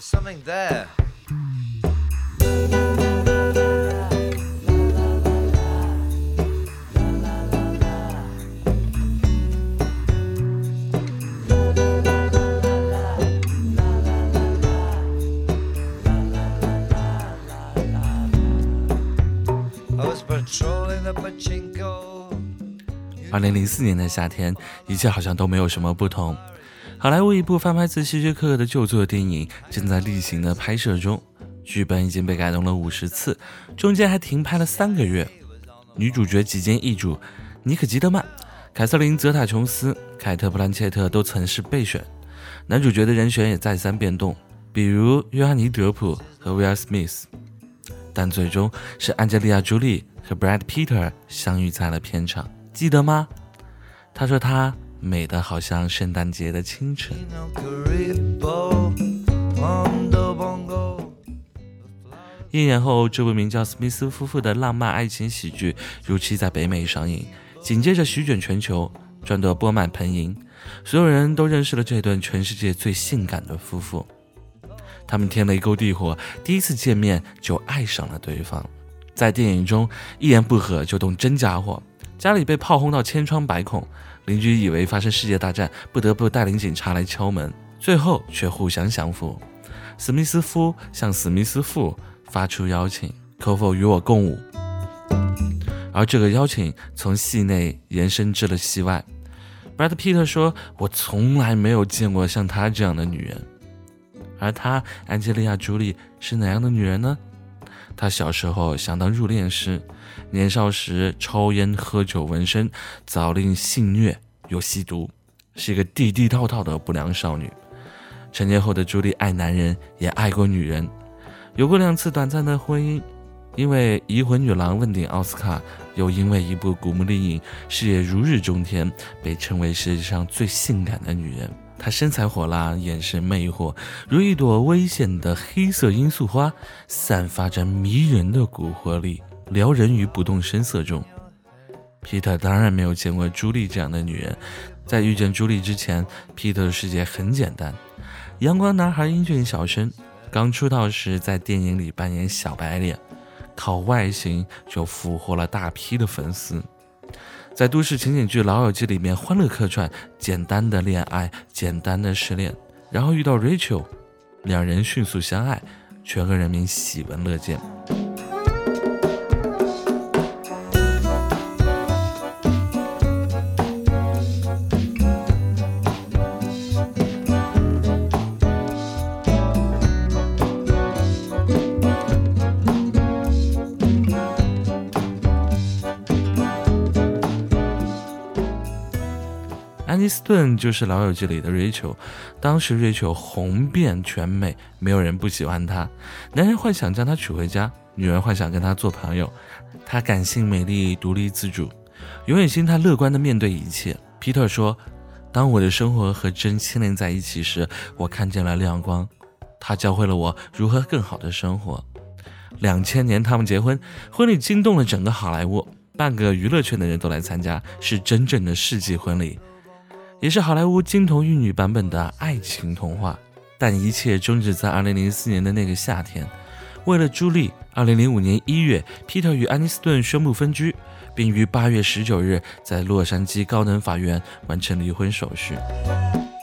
something there. I was patrolling the pachinko. 二零零四年的夏天，一切好像都没有什么不同。好莱坞一部翻拍自希区柯克的旧作电影正在例行的拍摄中，剧本已经被改动了五十次，中间还停拍了三个月。女主角几经易主，尼可基德曼、凯瑟琳泽塔琼斯、凯特布兰切特都曾是备选，男主角的人选也再三变动，比如约翰尼德普和威尔史密斯，但最终是安吉丽亚·朱莉和 Brad Pitt 相遇在了片场，记得吗？他说她美得好像圣诞节的清晨。一年后，这部名叫《史密斯夫妇》的浪漫爱情喜剧如期在北美上映，紧接着席卷全球，赚得钵满盆盈。所有人都认识了这对全世界最性感的夫妇。他们天雷勾地火，第一次见面就爱上了对方。在电影中，一言不合就动真家伙，家里被炮轰到千疮百孔，邻居以为发生世界大战，不得不带领警察来敲门，最后却互相降服。史密斯夫向史密斯妇发出邀请，可否与我共舞？而这个邀请从戏内延伸至了戏外。Brad Pitt 说：“我从来没有见过像她这样的女人。”而她，安吉丽亚·朱莉是哪样的女人呢？她小时候想当入殓师，年少时抽烟喝酒纹身，早令性虐又吸毒，是一个地地道道的不良少女。成年后的朱莉爱男人，也爱过女人，有过两次短暂的婚姻。因为《移魂女郎》问鼎奥斯卡，又因为一部《古墓丽影》事业如日中天，被称为世界上最性感的女人。她身材火辣，眼神魅惑，如一朵危险的黑色罂粟花，散发着迷人的蛊惑力，撩人于不动声色中。皮特当然没有见过朱莉这样的女人，在遇见朱莉之前，皮特的世界很简单：阳光男孩，英俊小生。刚出道时在电影里扮演小白脸，靠外形就俘获了大批的粉丝。在都市情景剧《老友记》里面欢乐客串，简单的恋爱，简单的失恋，然后遇到 Rachel，两人迅速相爱，全国人民喜闻乐见。斯顿就是《老友记》里的 Rachel，当时 Rachel 红遍全美，没有人不喜欢她。男人幻想将她娶回家，女人幻想跟她做朋友。她感性、美丽、独立自主，永远心态乐观的面对一切。皮特说：“当我的生活和真牵连在一起时，我看见了亮光。他教会了我如何更好的生活。”两千年他们结婚，婚礼惊动了整个好莱坞，半个娱乐圈的人都来参加，是真正的世纪婚礼。也是好莱坞金童玉女版本的爱情童话，但一切终止在2004年的那个夏天。为了朱莉，2005年1月，皮特与安妮斯顿宣布分居，并于8月19日在洛杉矶高等法院完成离婚手续。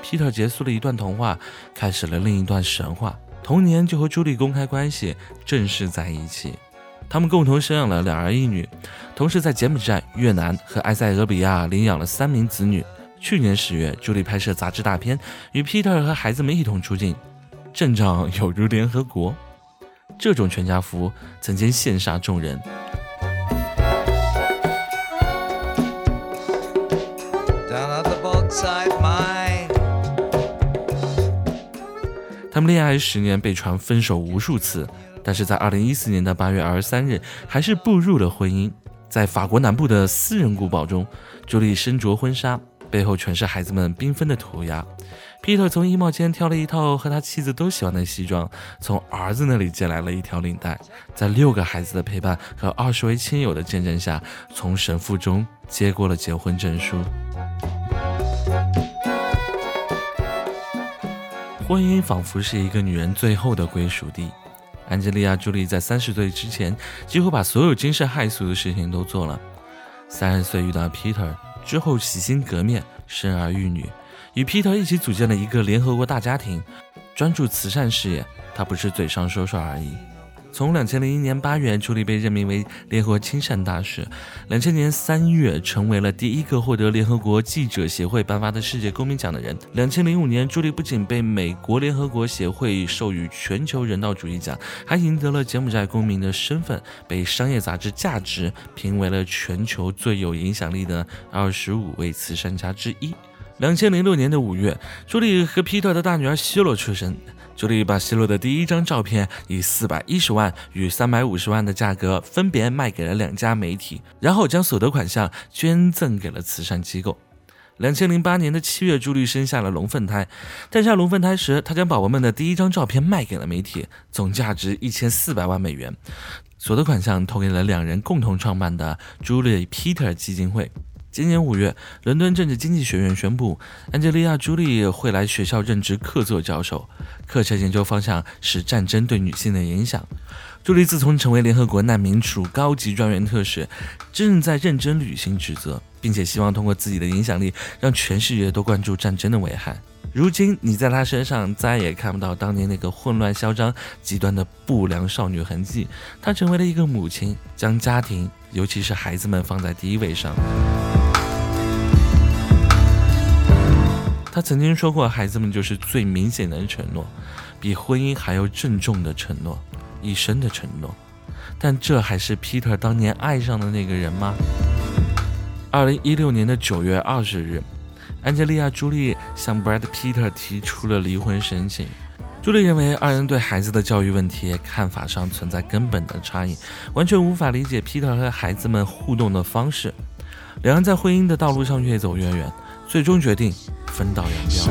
皮特结束了一段童话，开始了另一段神话。同年就和朱莉公开关系，正式在一起。他们共同生养了两儿一女，同时在柬埔寨、越南和埃塞俄比亚领养了三名子女。去年十月，朱莉拍摄杂志大片，与 Peter 和孩子们一同出镜，阵仗有如联合国。这种全家福曾经羡煞众人。他们恋爱十年，被传分手无数次，但是在二零一四年的八月二十三日，还是步入了婚姻。在法国南部的私人古堡中，朱莉身着婚纱，背后全是孩子们缤纷的涂鸦。皮特从衣帽间挑了一套和他妻子都喜欢的西装，从儿子那里借来了一条领带，在六个孩子的陪伴和二十位亲友的见证下，从神父中接过了结婚证书。婚姻仿佛是一个女人最后的归属地。安吉丽亚·朱莉在三十岁之前，几乎把所有惊世骇俗的事情都做了。三十岁遇到 Peter 之后，洗心革面，生儿育女，与皮特一起组建了一个联合国大家庭，专注慈善事业。他不是嘴上说说而已。从两千零一年八月，朱莉被任命为联合国亲善大使；两千年三月，成为了第一个获得联合国记者协会颁发的世界公民奖的人。两千零五年，朱莉不仅被美国联合国协会授予全球人道主义奖，还赢得了柬埔寨公民的身份，被商业杂志《价值》评为了全球最有影响力的二十五位慈善家之一。两千零六年的五月，朱莉和皮特的大女儿希洛出生。朱莉把希洛的第一张照片以四百一十万与三百五十万的价格分别卖给了两家媒体，然后将所得款项捐赠给了慈善机构。两千零八年的七月，朱莉生下了龙凤胎。诞下龙凤胎时，她将宝宝们的第一张照片卖给了媒体，总价值一千四百万美元，所得款项投给了两人共同创办的朱莉 Peter 基金会。今年五月，伦敦政治经济学院宣布，安吉丽亚·朱莉会来学校任职客座教授，课程研究方向是战争对女性的影响。朱莉自从成为联合国难民署高级专员特使，正在认真履行职责，并且希望通过自己的影响力，让全世界都关注战争的危害。如今，你在她身上再也看不到当年那个混乱、嚣张、极端的不良少女痕迹。她成为了一个母亲，将家庭，尤其是孩子们放在第一位上。他曾经说过：“孩子们就是最明显的承诺，比婚姻还要郑重的承诺，一生的承诺。”但这还是 Peter 当年爱上的那个人吗？二零一六年的九月二十日，安吉丽亚·朱莉向 Brad Peter 提出了离婚申请。朱莉认为二人对孩子的教育问题看法上存在根本的差异，完全无法理解 Peter 和孩子们互动的方式。两人在婚姻的道路上越走越远，最终决定。分道扬镳。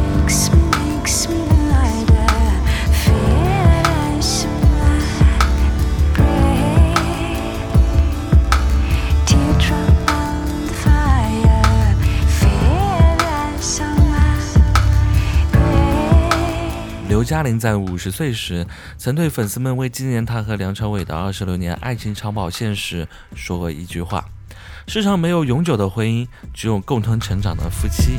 刘嘉玲在五十岁时，曾对粉丝们为纪念她和梁朝伟的二十六年爱情长跑线时说过一句话：“世上没有永久的婚姻，只有共同成长的夫妻。”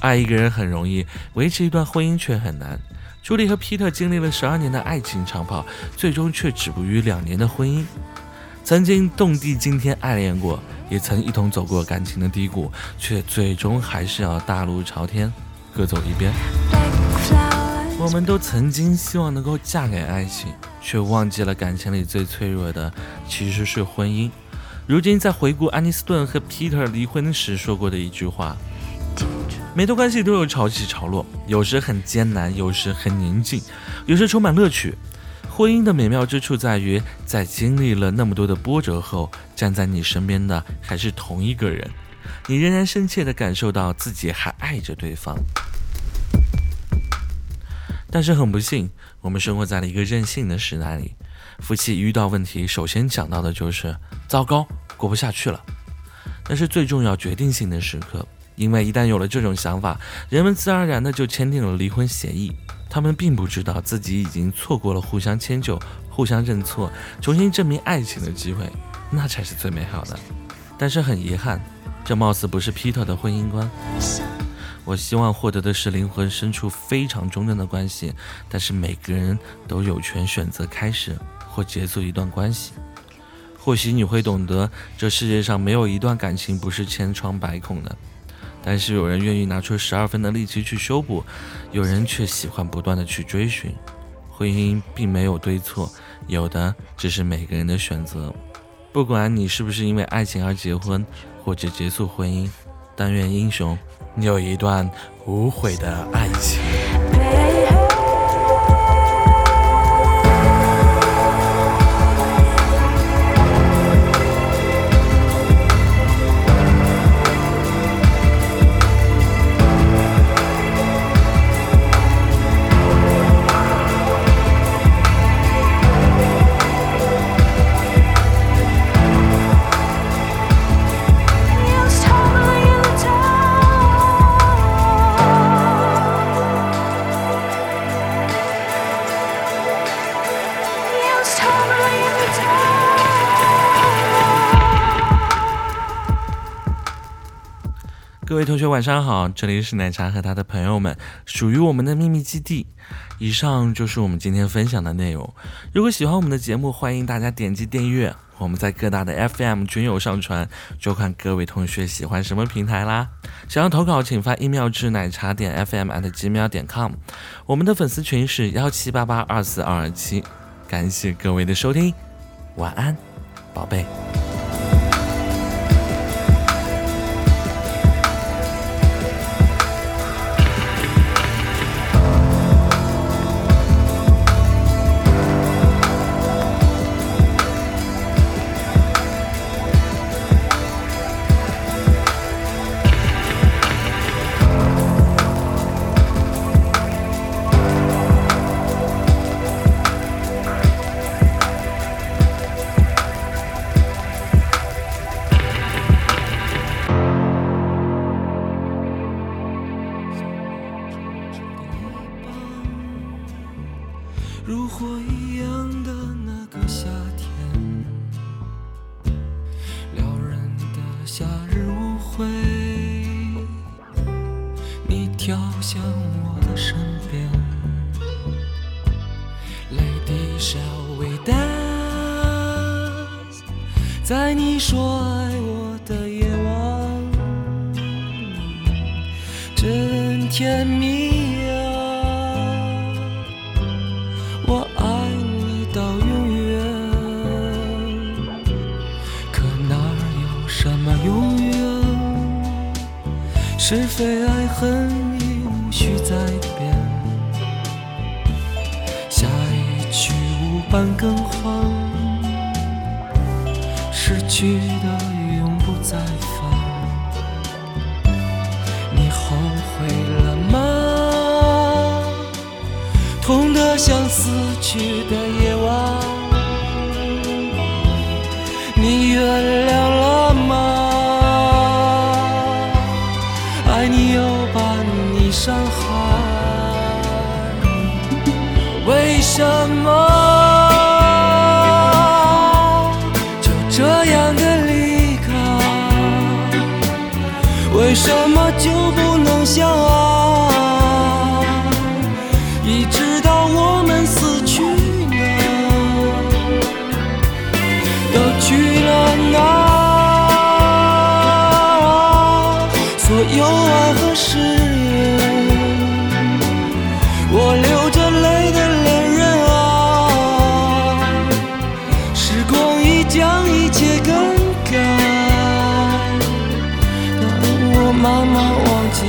爱一个人很容易，维持一段婚姻却很难。朱莉和皮特经历了十二年的爱情长跑，最终却止步于两年的婚姻。曾经动地惊天爱恋过，也曾一同走过感情的低谷，却最终还是要大路朝天，各走一边。我们都曾经希望能够嫁给爱情，却忘记了感情里最脆弱的其实是婚姻。如今在回顾安妮斯顿和皮特离婚时说过的一句话。每段关系都有潮起潮落，有时很艰难，有时很宁静，有时充满乐趣。婚姻的美妙之处在于，在经历了那么多的波折后，站在你身边的还是同一个人，你仍然深切地感受到自己还爱着对方。但是很不幸，我们生活在了一个任性的时代里，夫妻遇到问题，首先想到的就是糟糕，过不下去了。那是最重要、决定性的时刻。因为一旦有了这种想法，人们自然而然的就签订了离婚协议。他们并不知道自己已经错过了互相迁就、互相认错、重新证明爱情的机会，那才是最美好的。但是很遗憾，这貌似不是 Peter 的婚姻观。我希望获得的是灵魂深处非常忠贞的关系，但是每个人都有权选择开始或结束一段关系。或许你会懂得，这世界上没有一段感情不是千疮百孔的。但是有人愿意拿出十二分的力气去修补，有人却喜欢不断的去追寻。婚姻并没有对错，有的只是每个人的选择。不管你是不是因为爱情而结婚，或者结束婚姻，但愿英雄，你有一段无悔的爱情。各位同学晚上好，这里是奶茶和他的朋友们属于我们的秘密基地。以上就是我们今天分享的内容。如果喜欢我们的节目，欢迎大家点击订阅。我们在各大的 FM 均有上传，就看各位同学喜欢什么平台啦。想要投稿，请发 email 至奶茶点 FM at 几秒点 com。我们的粉丝群是幺七八八二四二二七。感谢各位的收听，晚安，宝贝。回答，在你说爱我的夜晚，真甜蜜啊！我爱你到永远，可哪有什么永远？是非爱恨。半更换，失去的永不再返。你后悔了吗？痛得像死去的夜晚，你原谅了吗？爱你又把你伤害，为什么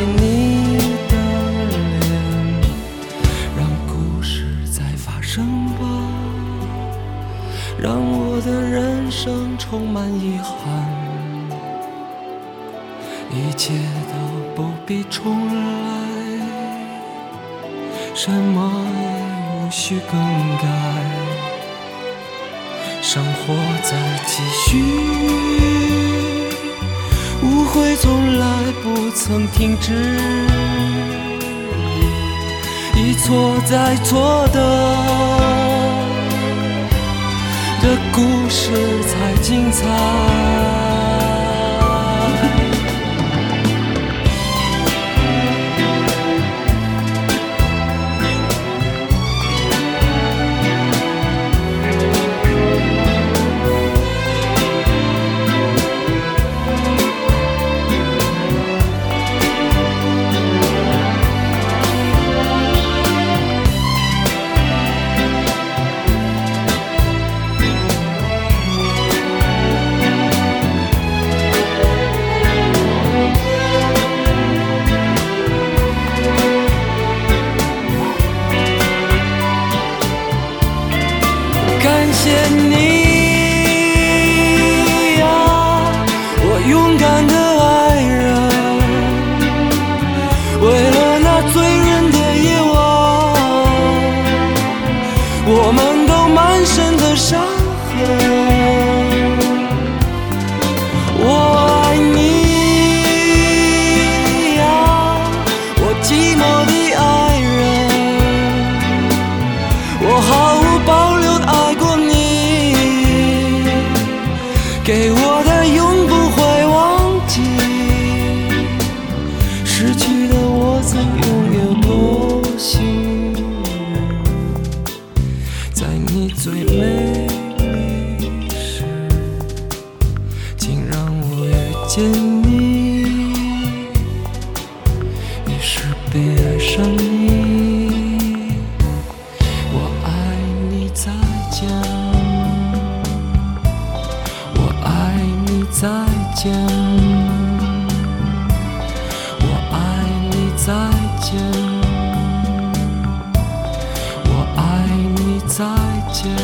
你的脸，让故事再发生吧，让我的人生充满遗憾，一切都不必重来，什么也无需更改，生活在继续。误会从来不曾停止，一错再错的，的故事才精彩。给我再见。我爱你再见。我爱你再见。